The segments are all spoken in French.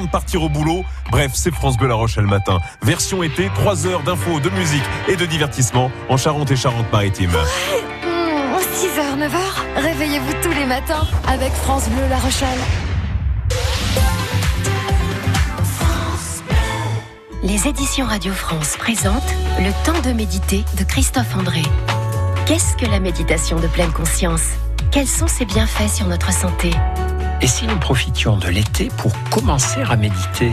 avant de partir au boulot. Bref, c'est France Bleu La Rochelle matin. Version été, 3 heures d'infos, de musique et de divertissement en Charente et Charente-Maritime. 6h, 9h, réveillez-vous tous les matins avec France Bleu La Rochelle. Les éditions Radio France présentent Le temps de méditer de Christophe André. Qu'est-ce que la méditation de pleine conscience? Quels sont ses bienfaits sur notre santé? Et si nous profitions de l'été pour commencer à méditer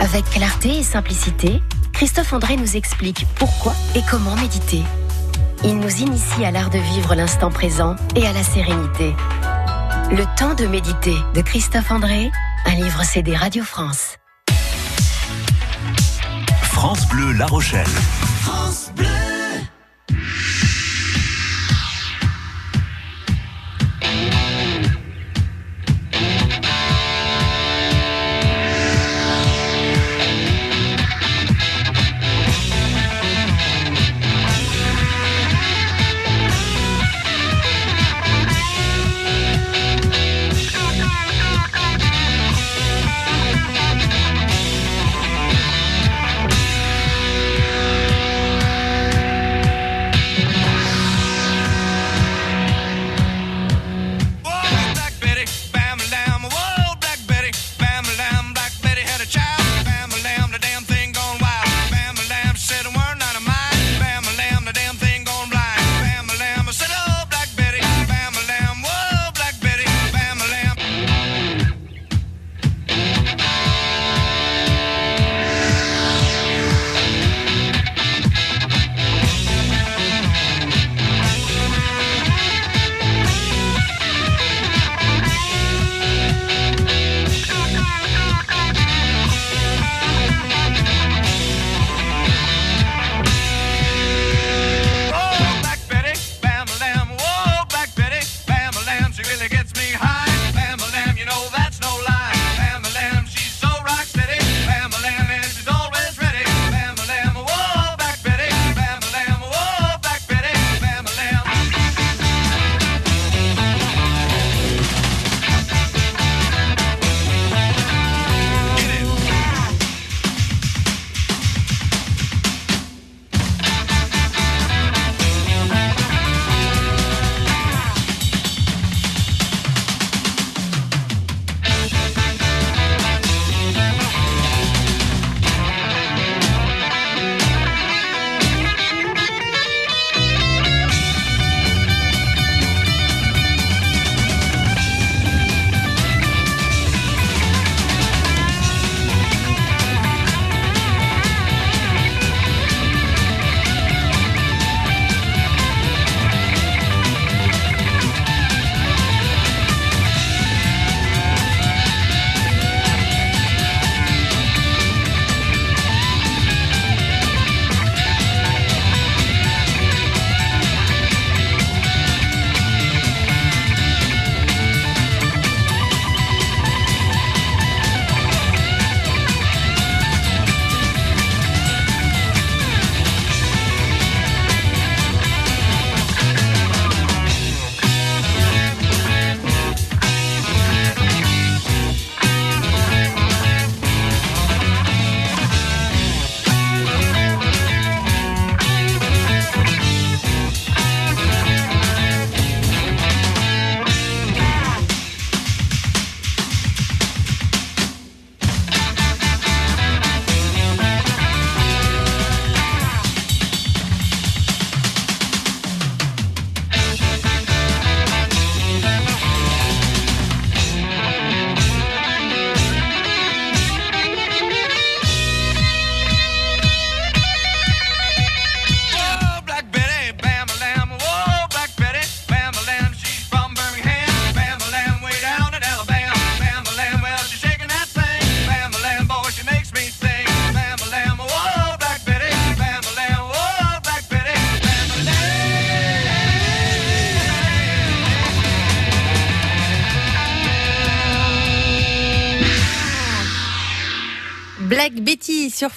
Avec clarté et simplicité, Christophe André nous explique pourquoi et comment méditer. Il nous initie à l'art de vivre l'instant présent et à la sérénité. Le temps de méditer de Christophe André, un livre CD Radio France. France Bleu La Rochelle. Whoa,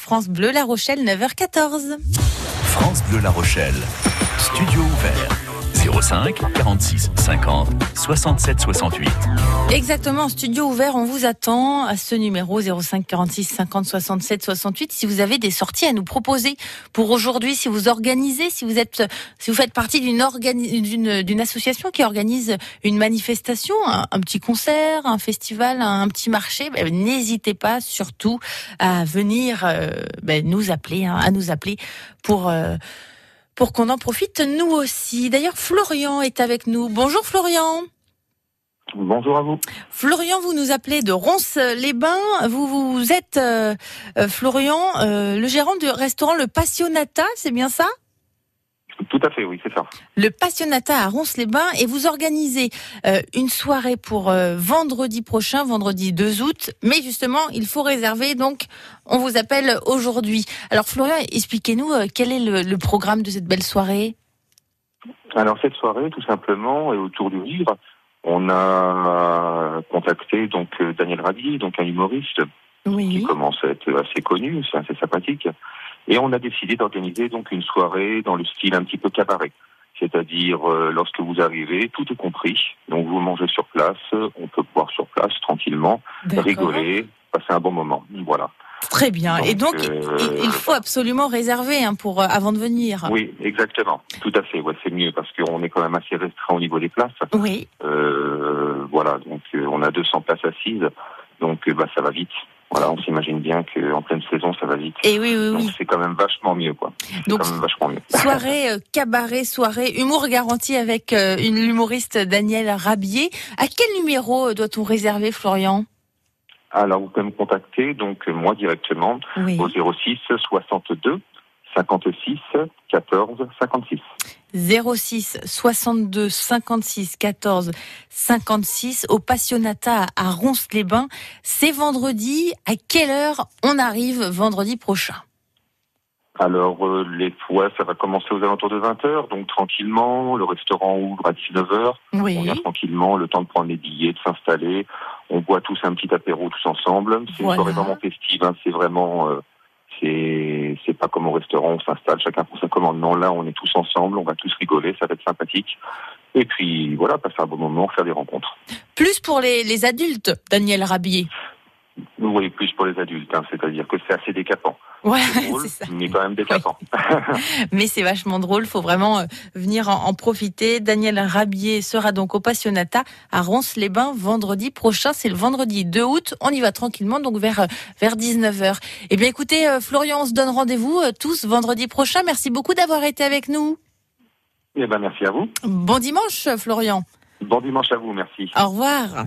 France Bleu La Rochelle 9h14. France Bleu La Rochelle. Studio ouvert. 05 46 50 67 68. Exactement, en studio ouvert, on vous attend à ce numéro 05 46 50 67 68 si vous avez des sorties à nous proposer pour aujourd'hui, si vous organisez, si vous êtes, si vous faites partie d'une d'une association qui organise une manifestation, un, petit concert, un festival, un, un petit marché, ben, n'hésitez pas surtout à venir euh, ben, nous appeler, hein, à nous appeler pour euh, pour qu'on en profite nous aussi. D'ailleurs, Florian est avec nous. Bonjour Florian. Bonjour à vous. Florian, vous nous appelez de Ronces-les-Bains. Vous, vous êtes, euh, euh, Florian, euh, le gérant du restaurant Le Passionata, c'est bien ça? Tout à fait, oui, c'est ça. Le Passionata à Ronces-les-Bains et vous organisez euh, une soirée pour euh, vendredi prochain, vendredi 2 août. Mais justement, il faut réserver, donc on vous appelle aujourd'hui. Alors Florian, expliquez-nous euh, quel est le, le programme de cette belle soirée? Alors cette soirée, tout simplement, est autour du livre. On a contacté donc Daniel Rabier, donc un humoriste qui commence à être assez connu, c'est assez sympathique, et on a décidé d'organiser donc une soirée dans le style un petit peu cabaret. C'est-à-dire, euh, lorsque vous arrivez, tout est compris. Donc, vous mangez sur place, on peut boire sur place tranquillement, rigoler, passer un bon moment. Voilà. Très bien. et donc, euh, il, faut absolument réserver hein, pour euh, avant de venir. Oui, exactement. Tout à fait. Ouais, c'est mieux parce qu'on est quand même assez restreint au niveau des places. Oui. Euh, voilà, donc on a 200 places assises, donc bah, ça va vite. Voilà, on s'imagine bien qu'en pleine saison, ça va vite. Et oui, oui, Donc oui. c'est quand même vachement mieux, quoi. Donc, quand même vachement mieux. Soirée euh, cabaret, soirée humour garanti avec euh, une humoriste Danielle Rabier. À quel numéro euh, doit-on réserver, Florian? Alors vous pouvez me contacter, donc moi directement, Oui. au 06 62 56 14 56. 06 62 56 14 56 au Passionata à Ronces-les-Bains. C'est vendredi. À quelle heure on arrive vendredi prochain? Alors euh, les ouais, ça va commencer aux alentours de 20h, donc tranquillement, le restaurant ouvre à 19h. On Oui. vient tranquillement, le temps de prendre les billets, de s'installer. On boit tous un petit apéro tous ensemble. C'est Voilà. une soirée vraiment festive. hein. C'est vraiment, euh, c'est, pas comme au restaurant, on s'installe, chacun pour sa commande. Non, là, on est tous ensemble, on va tous rigoler, ça va être sympathique. Et puis voilà, passer un bon moment, faire des rencontres. Plus pour les, les adultes, Danielle Rabier. Voyez plus pour les adultes, hein, c'est-à-dire que c'est assez décapant. Ouais, C'est drôle, ça. mais quand même décapant. Mais c'est vachement drôle, faut vraiment euh, venir en, en profiter. Daniel Rabier sera donc au Passionata à Ronces-les-Bains vendredi prochain, c'est le vendredi 2 août. On y va tranquillement, donc vers, euh, vers 19h. Eh bien écoutez, euh, Florian, on se donne rendez-vous tous vendredi prochain. Merci beaucoup d'avoir été avec nous. Eh ben, merci à vous. Bon dimanche, Florian. Bon dimanche à vous, merci. Au revoir.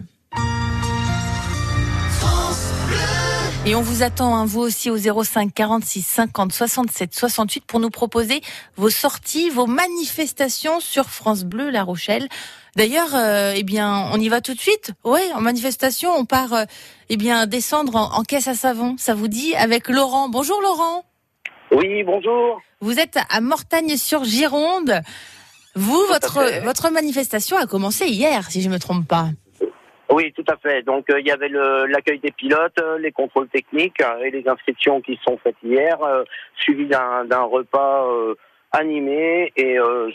Et on vous attend, hein, vous aussi, au 05 46 50 67 68 pour nous proposer vos sorties, vos manifestations sur France Bleu La Rochelle. D'ailleurs, euh, eh bien, on y va tout de suite. Oui, en manifestation, on part, euh, eh bien, descendre en, en caisse à savon. Ça vous dit avec Laurent. Bonjour Laurent. Oui, bonjour. Vous êtes à Mortagne-sur-Gironde. Vous, votre votre manifestation a commencé hier, si je me trompe pas. Oui, tout à fait. Donc euh, il y avait l'accueil des pilotes, euh, les contrôles techniques euh, et les inscriptions qui sont faites hier, euh, suivi d'un repas euh, animé et euh,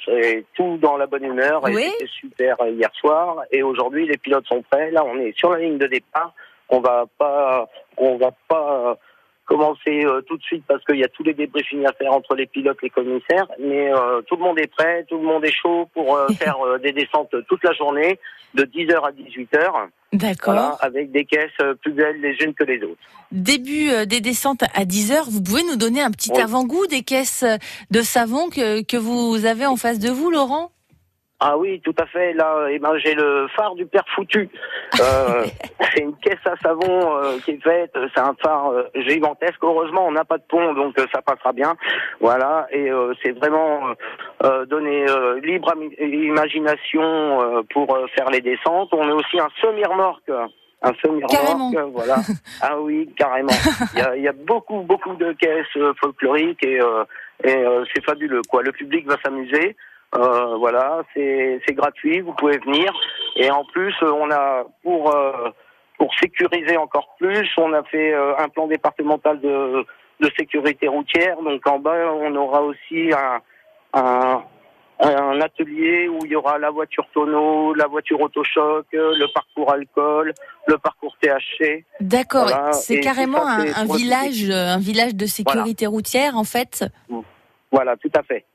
tout dans la bonne humeur. Et Oui. c'était super hier soir. Et aujourd'hui, les pilotes sont prêts. Là, on est sur la ligne de départ. On va pas, on va pas euh, commencer euh, tout de suite parce qu'il y a tous les débriefings à faire entre les pilotes et les commissaires. Mais euh, tout le monde est prêt, tout le monde est chaud pour euh, faire euh, des descentes toute la journée de 10h à 18h. D'accord. Voilà, avec des caisses euh, plus belles les unes que les autres. Début euh, des descentes à 10 heures. Vous pouvez nous donner un petit Oui. avant-goût des caisses de savon que, que vous avez en face de vous, Laurent? Ah oui, tout à fait. Là, eh ben, j'ai le phare du père foutu. Euh, c'est une caisse à savon euh, qui est faite. C'est un phare euh, gigantesque. Heureusement, on n'a pas de pont, donc euh, ça passera bien. Voilà. Et euh, c'est vraiment euh, donner euh, libre imagination euh, pour euh, faire les descentes. On a aussi un semi-remorque. Un semi-remorque, voilà. Ah oui, carrément. Il y a, il y a beaucoup, beaucoup de caisses folkloriques et, euh, et euh, c'est fabuleux. Quoi. Le public va s'amuser. Euh, voilà, c'est gratuit, vous pouvez venir. Et en plus, euh, on a pour euh, pour sécuriser encore plus, on a fait euh, un plan départemental de de sécurité routière. Donc en bas, on aura aussi un un, un atelier où il y aura la voiture tonneau, la voiture autochoc, le parcours alcool, le parcours THC. D'accord, Voilà, c'est carrément un, village, un village de sécurité routière en fait? Voilà, tout à fait.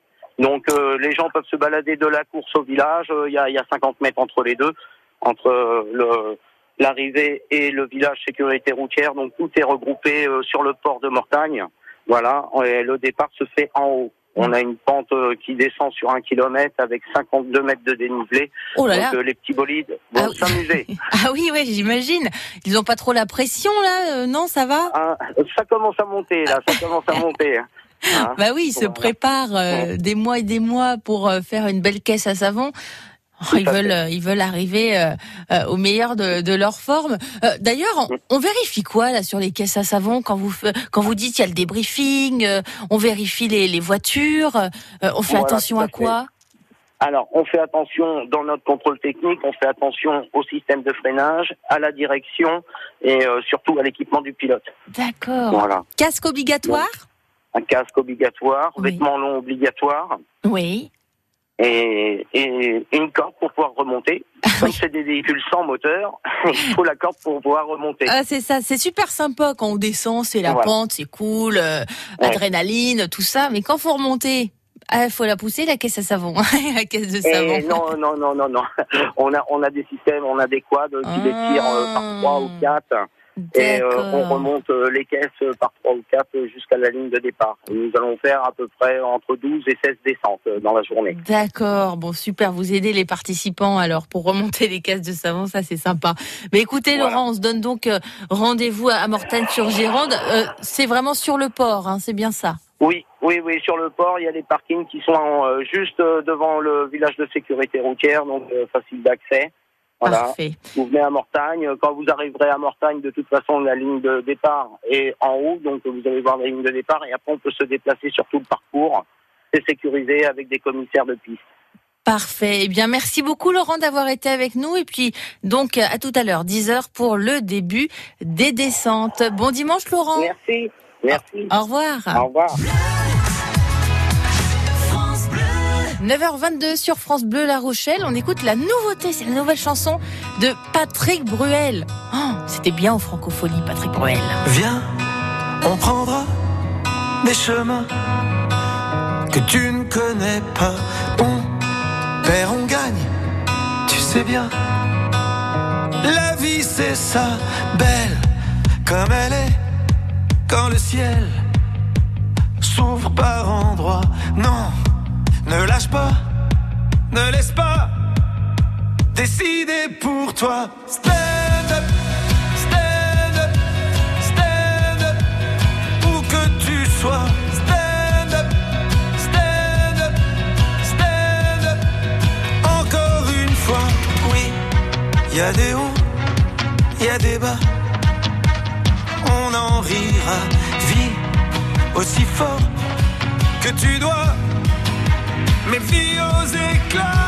Donc euh, les gens peuvent se balader de la course au village. Euh, Il y, a, il y a 50 mètres entre les deux, entre euh, le l'arrivée et le village sécurité routière. Donc tout est regroupé sur le port de Mortagne. Voilà, et le départ se fait en haut. On a une pente qui descend sur un kilomètre avec 52 mètres de dénivelé. Oh là Donc là. euh, les petits bolides vont Ah oui. s'amuser. Ah oui, ouais, j'imagine. Ils ont pas trop la pression là, non, ça va? Ah, ça commence à monter là, ça commence à monter. Hein. Bah oui, ils se Voilà. préparent euh, des mois et des mois pour euh, faire une belle caisse à savon. Oh, ils veulent, fait. euh, ils veulent arriver euh, au meilleur de, de leur forme. D'ailleurs, on, on vérifie quoi là sur les caisses à savon quand vous quand vous dites il y a le débriefing, on vérifie les, les voitures, on fait Voilà, attention à à quoi? Alors, on fait attention dans notre contrôle technique, on fait attention au système de freinage, à la direction et euh, surtout à l'équipement du pilote. D'accord. Voilà. Casque obligatoire? Un casque obligatoire, Oui. vêtements longs obligatoires Oui. et, et une corde pour pouvoir remonter. Comme Oui. c'est des véhicules sans moteur, il faut la corde pour pouvoir remonter. Ah, c'est ça, c'est super sympa quand on descend, c'est la Voilà. pente, c'est cool, euh, Ouais. adrénaline, tout ça. Mais quand faut remonter, il faut la pousser, la caisse à savon, la caisse de savon. Et non, non, non, non, non. On a, on a des systèmes, on a des quads qui les tirent euh, par trois ou quatre. Et euh, on remonte euh, les caisses euh, par trois ou quatre jusqu'à la ligne de départ. Et nous allons faire à peu près entre 12 et 16 descentes dans la journée. D'accord, bon super, vous aidez les participants alors pour remonter les caisses de savon, ça c'est sympa. Mais écoutez Voilà. Laurent, on se donne donc rendez-vous à Mortagne-sur-Gironde. Euh, c'est vraiment sur le port, hein, c'est bien ça? Oui, oui, oui. Sur le port, il y a des parkings qui sont euh, juste devant le village de sécurité routière, donc euh, facile d'accès. Voilà. Parfait. Vous venez à Mortagne. Quand vous arriverez à Mortagne, de toute façon, la ligne de départ est en haut, donc vous allez voir la ligne de départ. Et après, on peut se déplacer sur tout le parcours. C'est sécurisé avec des commissaires de piste. Parfait. Eh bien, merci beaucoup Laurent d'avoir été avec nous. Et puis, donc, à tout à l'heure, 10h pour le début des descentes. Bon dimanche Laurent. Merci. Merci. Au revoir. Au revoir. 9h22 sur France Bleu La Rochelle. On écoute la nouveauté, c'est la nouvelle chanson de Patrick Bruel. Oh, C'était bien en francophonie, Patrick Bruel. Viens, on prendra des chemins que tu ne connais pas. On perd, on gagne, tu sais bien. La vie c'est ça, belle comme elle est, quand le ciel s'ouvre par endroits. Non, ne lâche pas, ne laisse pas décider pour toi. Stand up, stand up. Stand up, où que tu sois. Stand up, stand up, stand up. Encore une fois, oui, y a des hauts, y a des bas. On en rira, vis aussi fort que tu dois. Mais vis aux éclats.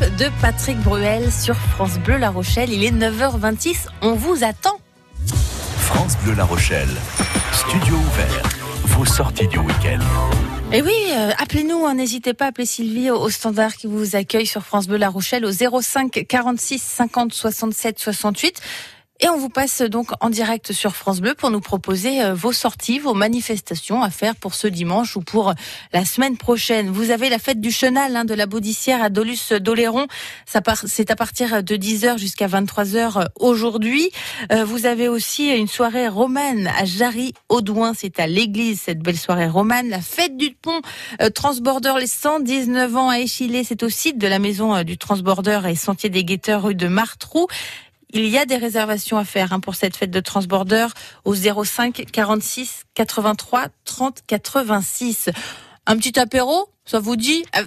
De Patrick Bruel sur France Bleu La Rochelle. Il est 9h26, on vous attend. France Bleu La Rochelle. Studio ouvert. Vos sorties du week-end. Et oui, euh, appelez-nous, hein, n'hésitez pas à appeler Sylvie au, au standard qui vous accueille sur France Bleu La Rochelle au 05 46 50 67 68. Et on vous passe donc en direct sur France Bleu pour nous proposer euh, vos sorties, vos manifestations à faire pour ce dimanche ou pour la semaine prochaine. Vous avez la fête du chenal hein, de la Baudissière à Dolus d'Oléron. Ça part, c'est à partir de 10h jusqu'à 23h aujourd'hui. Euh, vous avez aussi une soirée romane à Jarry-Audouin. C'est à l'église, cette belle soirée romane. La fête du pont euh, Transborder les 119 ans à Échillé. C'est au site de la maison euh, du Transborder et Sentier des Guetteurs rue de Martrou. Il y a des réservations à faire hein, pour cette fête de transborder au 05 46 83 30 86. Un petit apéro, ça vous dit? Euh,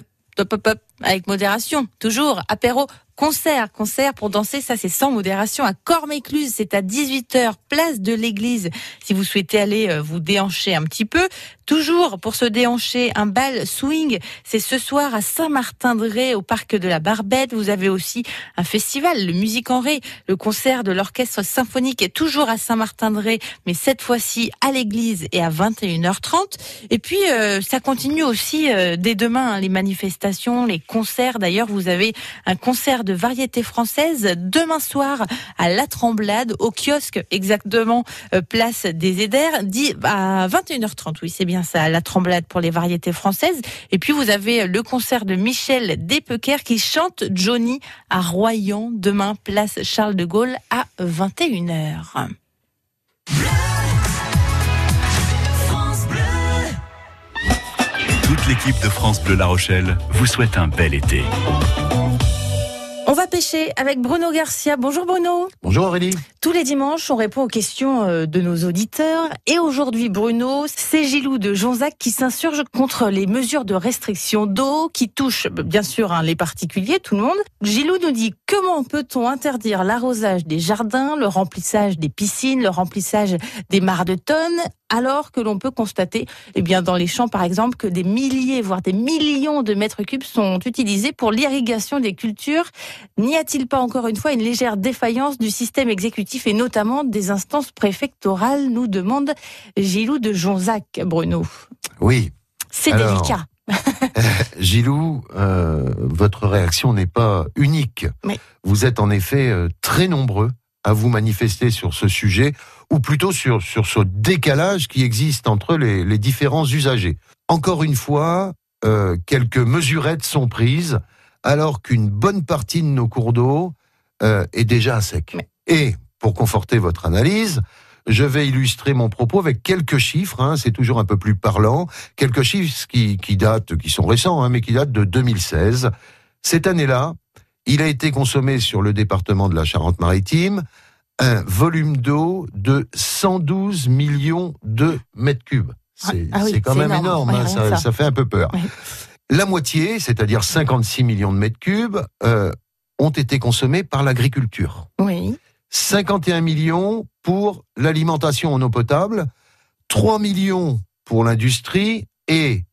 avec modération, toujours apéro. Concert, concert pour danser, ça c'est sans modération à Cormécluse, c'est à 18h, place de l'église. Si vous souhaitez aller euh, vous déhancher un petit peu, toujours pour se déhancher, un bal swing, c'est ce soir à Saint-Martin-de-Ré au parc de la Barbette. Vous avez aussi un festival, le Musique en Ré, le concert de l'orchestre symphonique est toujours à Saint-Martin-de-Ré, mais cette fois-ci à l'église et à 21h30. Et puis euh, ça continue aussi euh, dès demain hein, les manifestations, les concerts. D'ailleurs, vous avez un concert de variété française demain soir à La Tremblade, au kiosque exactement euh, place des Éders, dit à 21h30. Oui, c'est bien ça, La Tremblade pour les variétés françaises. Et puis vous avez le concert de Michel Despequer qui chante Johnny à Royan demain place Charles de Gaulle à 21h. Toute l'équipe de France Bleu La Rochelle vous souhaite un bel été. On va pêcher avec Bruno Garcia. Bonjour Bruno. Bonjour Aurélie. Tous les dimanches, on répond aux questions euh, de nos auditeurs. Et aujourd'hui, Bruno, c'est Gilou de Jonzac qui s'insurge contre les mesures de restriction d'eau qui touchent bien sûr hein, les particuliers, tout le monde. Gilou nous dit comment peut-on interdire l'arrosage des jardins, le remplissage des piscines, le remplissage des mares de tonnes alors que l'on peut constater, eh bien, dans les champs, par exemple, que des milliers, voire des millions de mètres cubes sont utilisés pour l'irrigation des cultures. N'y a-t-il pas encore une fois une légère défaillance du système exécutif et notamment des instances préfectorales, nous demande Gilou de Jonzac, Bruno. Oui. C'est Alors, délicat. Gilou, euh, votre réaction n'est pas unique. Oui. Vous êtes en effet euh, très nombreux à vous manifester sur ce sujet, ou plutôt sur, sur ce décalage qui existe entre les, les différents usagers. Encore une fois, euh, quelques mesurettes sont prises, alors qu'une bonne partie de nos cours d'eau euh, est déjà à sec. Et pour conforter votre analyse, je vais illustrer mon propos avec quelques chiffres, hein, c'est toujours un peu plus parlant, quelques chiffres qui, qui datent, qui sont récents, hein, mais qui datent de 2016. Cette année-là, il a été consommé sur le département de la Charente-Maritime un volume d'eau de 112 millions de mètres cubes. C'est Ah oui, c'est quand même énorme. hein, ça, ça. ça fait un peu peur. Oui. La moitié, c'est-à-dire 56 millions de mètres cubes, euh, ont été consommés par l'agriculture. Oui. 51 millions pour l'alimentation en eau potable, 3 millions pour l'industrie et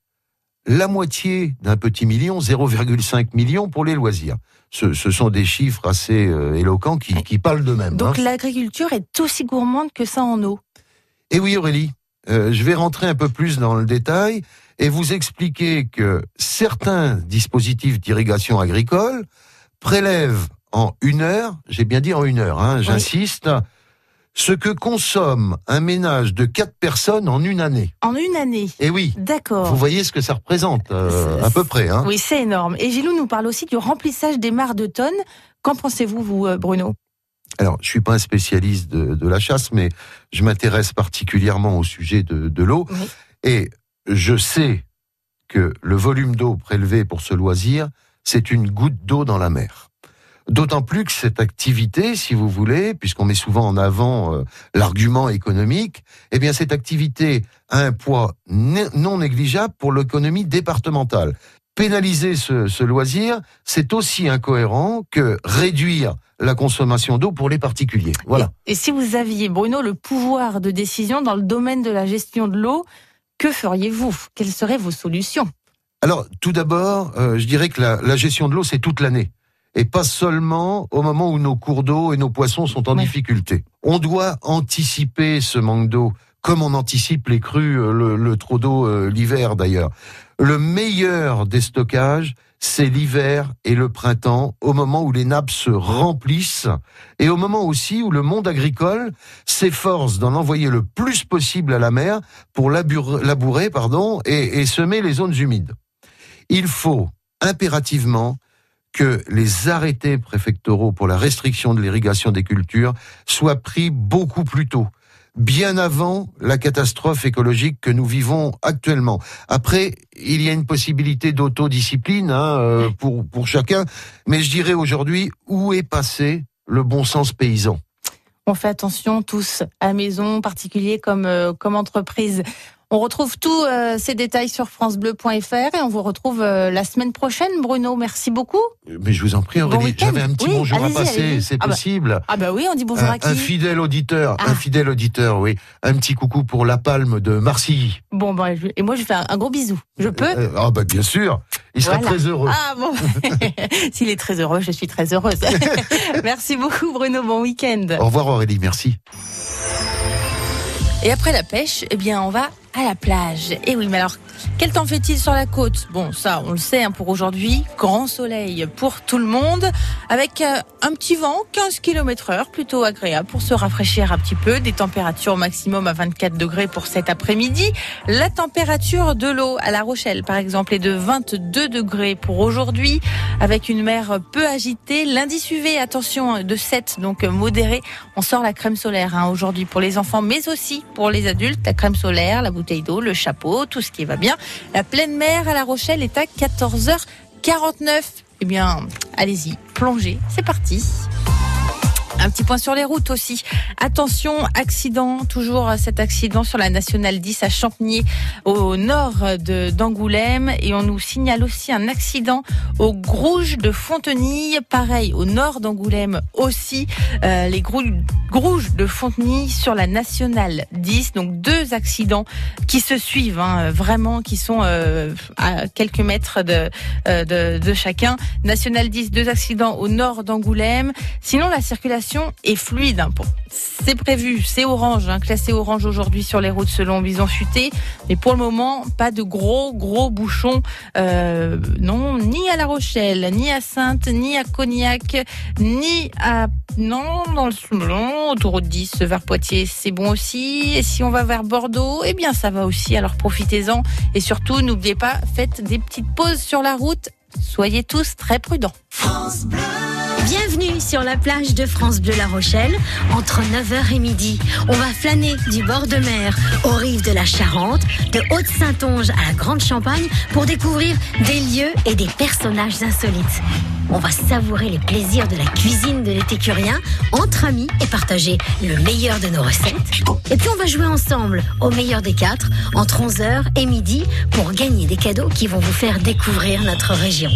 la moitié d'un petit million, 0,5 million pour les loisirs. Ce, ce sont des chiffres assez euh, éloquents qui, qui parlent d'eux-mêmes. Donc hein. l'agriculture est aussi gourmande que ça en eau. Et oui, Aurélie, euh, je vais rentrer un peu plus dans le détail et vous expliquer que certains dispositifs d'irrigation agricole prélèvent en une heure, j'ai bien dit en une heure, hein, j'insiste, ce que consomme un ménage de quatre personnes en une année. En une année. Et oui, D'accord. vous voyez ce que ça représente, euh, à peu près. Hein. Oui, c'est énorme. Et Gilou nous parle aussi du remplissage des mares de tonnes. Qu'en pensez-vous, vous, euh, Bruno? Alors, je suis pas un spécialiste de, de la chasse, mais je m'intéresse particulièrement au sujet de, de l'eau. Oui. Et je sais que le volume d'eau prélevé pour ce loisir, c'est une goutte d'eau dans la mer. D'autant plus que cette activité, si vous voulez, puisqu'on met souvent en avant euh, l'argument économique, eh bien cette activité a un poids non négligeable pour l'économie départementale. Pénaliser ce, ce loisir, c'est aussi incohérent que réduire la consommation d'eau pour les particuliers. Voilà. Et si vous aviez, Bruno, le pouvoir de décision dans le domaine de la gestion de l'eau, que feriez-vous? Quelles seraient vos solutions? Alors, tout d'abord, euh, je dirais que la, la gestion de l'eau, c'est toute l'année. Et pas seulement au moment où nos cours d'eau et nos poissons sont en difficulté. On doit anticiper ce manque d'eau, comme on anticipe les crues, euh, le, le trop d'eau euh, l'hiver d'ailleurs. Le meilleur des stockages, c'est l'hiver et le printemps, au moment où les nappes se remplissent et au moment aussi où le monde agricole s'efforce d'en envoyer le plus possible à la mer pour labourer, labourer pardon, et, et semer les zones humides. Il faut impérativement que les arrêtés préfectoraux pour la restriction de l'irrigation des cultures soient pris beaucoup plus tôt, bien avant la catastrophe écologique que nous vivons actuellement. Après, il y a une possibilité d'autodiscipline hein, euh, pour, pour chacun, mais je dirais aujourd'hui, où est passé le bon sens paysan? On fait attention tous, à maison, particulier comme, euh, comme entreprise. On retrouve tous euh, ces détails sur francebleu.fr et on vous retrouve euh, la semaine prochaine, Bruno. Merci beaucoup. Mais je vous en prie, Bon Aurélie, week-end. j'avais un petit Oui, bonjour à passer, c'est Ah bah, possible. Ah bah oui, on dit bonjour un, à qui un fidèle auditeur, Ah. un fidèle auditeur, oui. Un petit coucou pour la palme de Marcilly. Bon, bah, je- et moi je fais un, un gros bisou. Je peux Euh, ah bah bien sûr, il sera Voilà. très heureux. Ah bon S'il est très heureux, je suis très heureuse. Merci beaucoup Bruno, bon week-end. Au revoir Aurélie, merci. Et après la pêche, eh bien on va à la plage. Et oui, mais alors, quel temps fait-il sur la côte? Bon, ça, on le sait hein, pour aujourd'hui. Grand soleil pour tout le monde, avec euh, un petit vent, 15 km heure, plutôt agréable pour se rafraîchir un petit peu. Des températures maximum à 24 degrés pour cet après-midi. La température de l'eau à La Rochelle, par exemple, est de 22 degrés pour aujourd'hui, avec une mer peu agitée. L'indice UV, attention, de 7, donc modéré. On sort la crème solaire hein, aujourd'hui pour les enfants, mais aussi pour les adultes. La crème solaire, la bouteille d'eau, le chapeau, tout ce qui va bien. La pleine mer à La Rochelle est à 14h49. Eh bien, allez-y, plongez, c'est parti. Un petit point sur les routes aussi. Attention, accident, toujours cet accident sur la nationale 10 à Champigny, au nord d'Angoulême. Et on nous signale aussi un accident au Grouge de Fontenille, pareil, au nord d'Angoulême aussi. Euh, les Grou- Grouges de Fontenille sur la nationale 10. Donc deux accidents qui se suivent, hein, vraiment, qui sont euh, à quelques mètres de, euh, de, de chacun. National 10, deux accidents au nord d'Angoulême. Sinon, la circulation est fluide. C'est prévu, c'est orange, hein, classé orange aujourd'hui sur les routes selon Bison Futé. Mais pour le moment, pas de gros, gros bouchons. Euh, non, ni à La Rochelle, ni à Sainte, ni à Cognac, ni à... Non, dans le non, autoroute 10 vers Poitiers, c'est bon aussi. Et si on va vers Bordeaux, eh bien ça va aussi. Alors profitez-en. Et surtout, n'oubliez pas, faites des petites pauses sur la route. Soyez tous très prudents. Bienvenue sur la plage de France Bleu La Rochelle, entre 9h et midi. On va flâner du bord de mer aux rives de la Charente, de Haute-Saintonge à la Grande Champagne pour découvrir des lieux et des personnages insolites. On va savourer les plaisirs de la cuisine de l'étécurien entre amis et partager le meilleur de nos recettes. Et puis on va jouer ensemble au meilleur des quatre entre 11h et midi pour gagner des cadeaux qui vont vous faire découvrir notre région.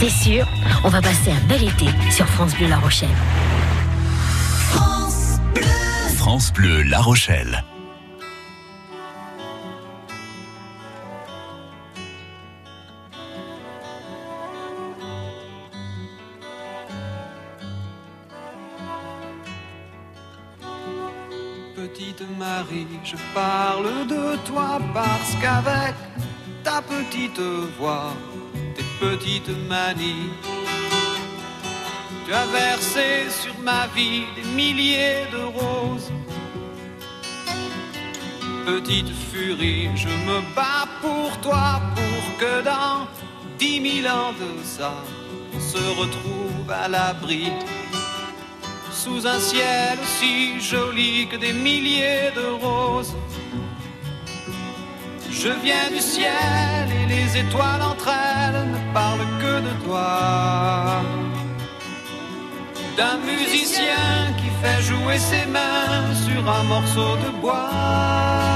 C'est sûr, on va passer un bel été sur France Bleu La Rochelle. France Bleu La Rochelle. Petite Marie, je parle de toi parce qu'avec ta petite voix, tes petites manies, tu as versé sur ma vie des milliers de roses. Petite furie, je me bats pour toi pour que dans dix mille ans de ça, on se retrouve à l'abri sous un ciel aussi joli que des milliers de roses. Je viens du ciel et les étoiles entre elles ne parlent que de toi. D'un musicien qui fait jouer ses mains sur un morceau de bois.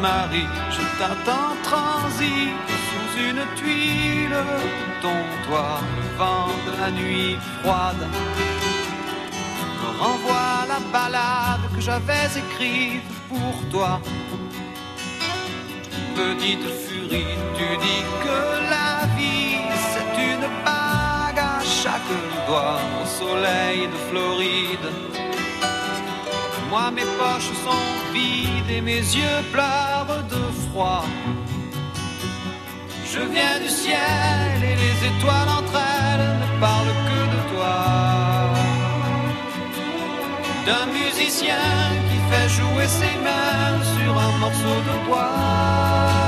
Marie, je t'attends transi sous une tuile ton toit, le vent de la nuit froide me renvoie la balade que j'avais écrite pour toi. Petite furie, tu dis que la vie c'est une bague à chaque doigt au soleil de Floride. Moi mes poches sont vides et mes yeux pleurent de froid. Je viens du ciel et les étoiles entre elles ne parlent que de toi. D'un musicien qui fait jouer ses mains sur un morceau de bois.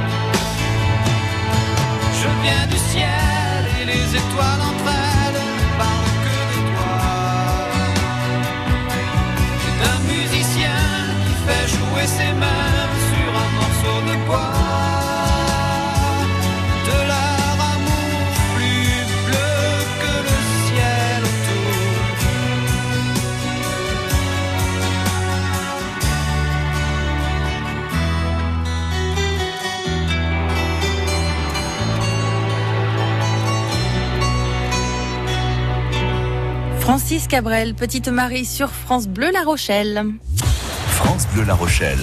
Je viens du ciel et les étoiles entre elles parlent que de toi. C'est un musicien qui fait jouer ses mains sur un morceau de bois. Francis Cabrel, Petite Marie sur France Bleu La Rochelle. France Bleu La Rochelle.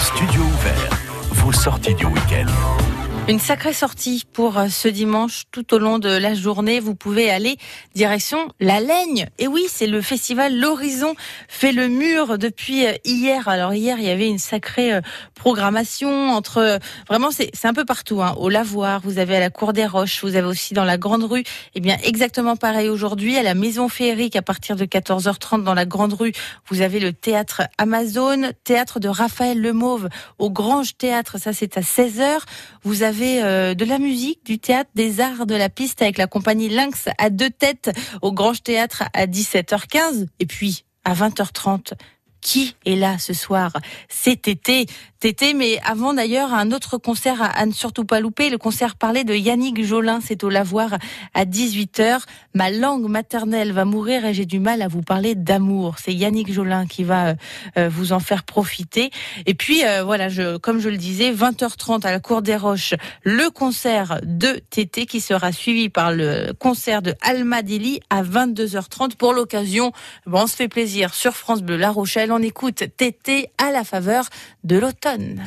Studio ouvert. Vos sorties du week-end. Une sacrée sortie pour euh, ce dimanche tout au long de la journée. Vous pouvez aller direction la Laigne. Et oui, c'est le festival L'Horizon fait le mur depuis euh, hier. Alors hier, il y avait une sacrée euh, programmation entre vraiment c'est c'est un peu partout. Hein. Au Lavoir, vous avez à la Cour des Roches, vous avez aussi dans la Grande Rue. Et bien exactement pareil aujourd'hui à la Maison Féerique à partir de 14h30 dans la Grande Rue. Vous avez le théâtre Amazon, théâtre de Raphaël Lemauve au Grange Théâtre. Ça c'est à 16h. Vous avez euh, de la musique, du théâtre, des arts de la piste avec la compagnie Lynx à deux têtes au Grange Théâtre à 17h15. Et puis à 20h30, qui est là ce soir? C'est Tété. Tété, mais avant d'ailleurs, un autre concert à, ne surtout pas louper. Le concert parlé de Yannick Jolin, c'est au Lavoir à 18h. Ma langue maternelle va mourir et j'ai du mal à vous parler d'amour. C'est Yannick Jolin qui va euh, vous en faire profiter. Et puis, euh, voilà, je, comme je le disais, 20h30 à la Cour des Roches, le concert de Tété qui sera suivi par le concert de Alma Deli à 22h30. Pour l'occasion, bon, on se fait plaisir sur France Bleu La Rochelle. On écoute Tété à la faveur de l'automne.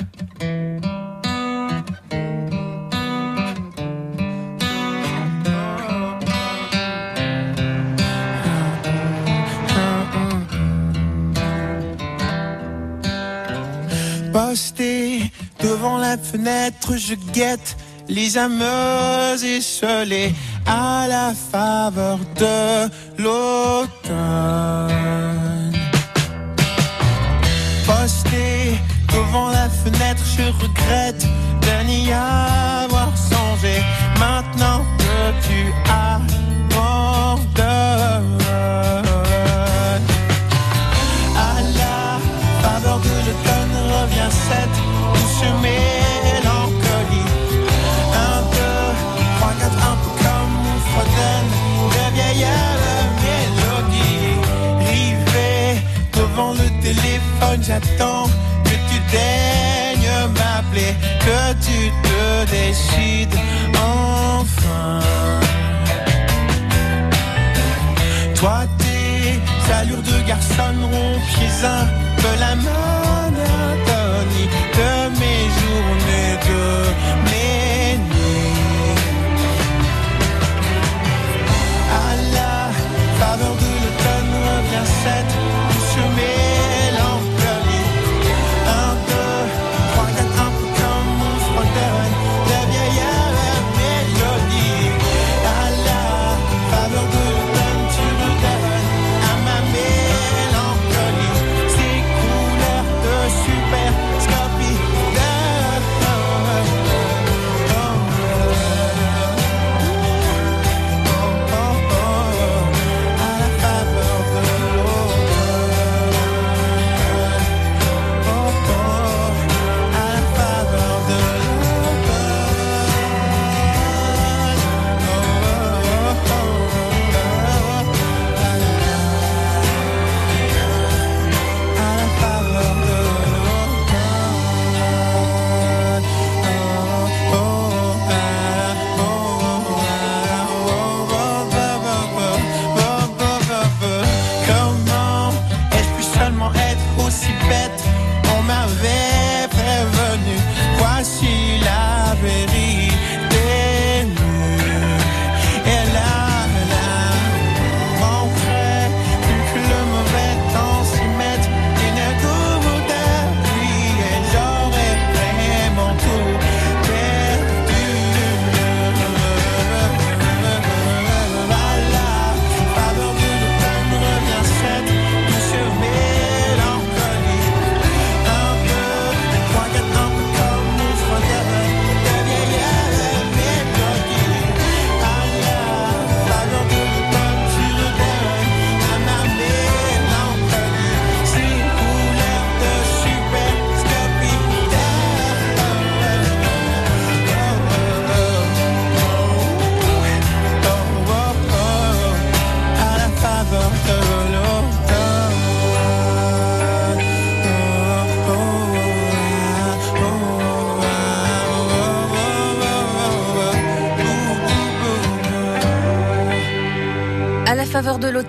Posté devant la fenêtre, je guette les ameuses esselées à la faveur de l'automne. Posté devant la fenêtre, je regrette de n'y avoir songé. Maintenant que tu abandonnes.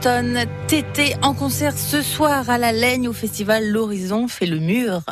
L'automne. Tété en concert ce soir à la Laigne au festival L'Horizon fait le mur.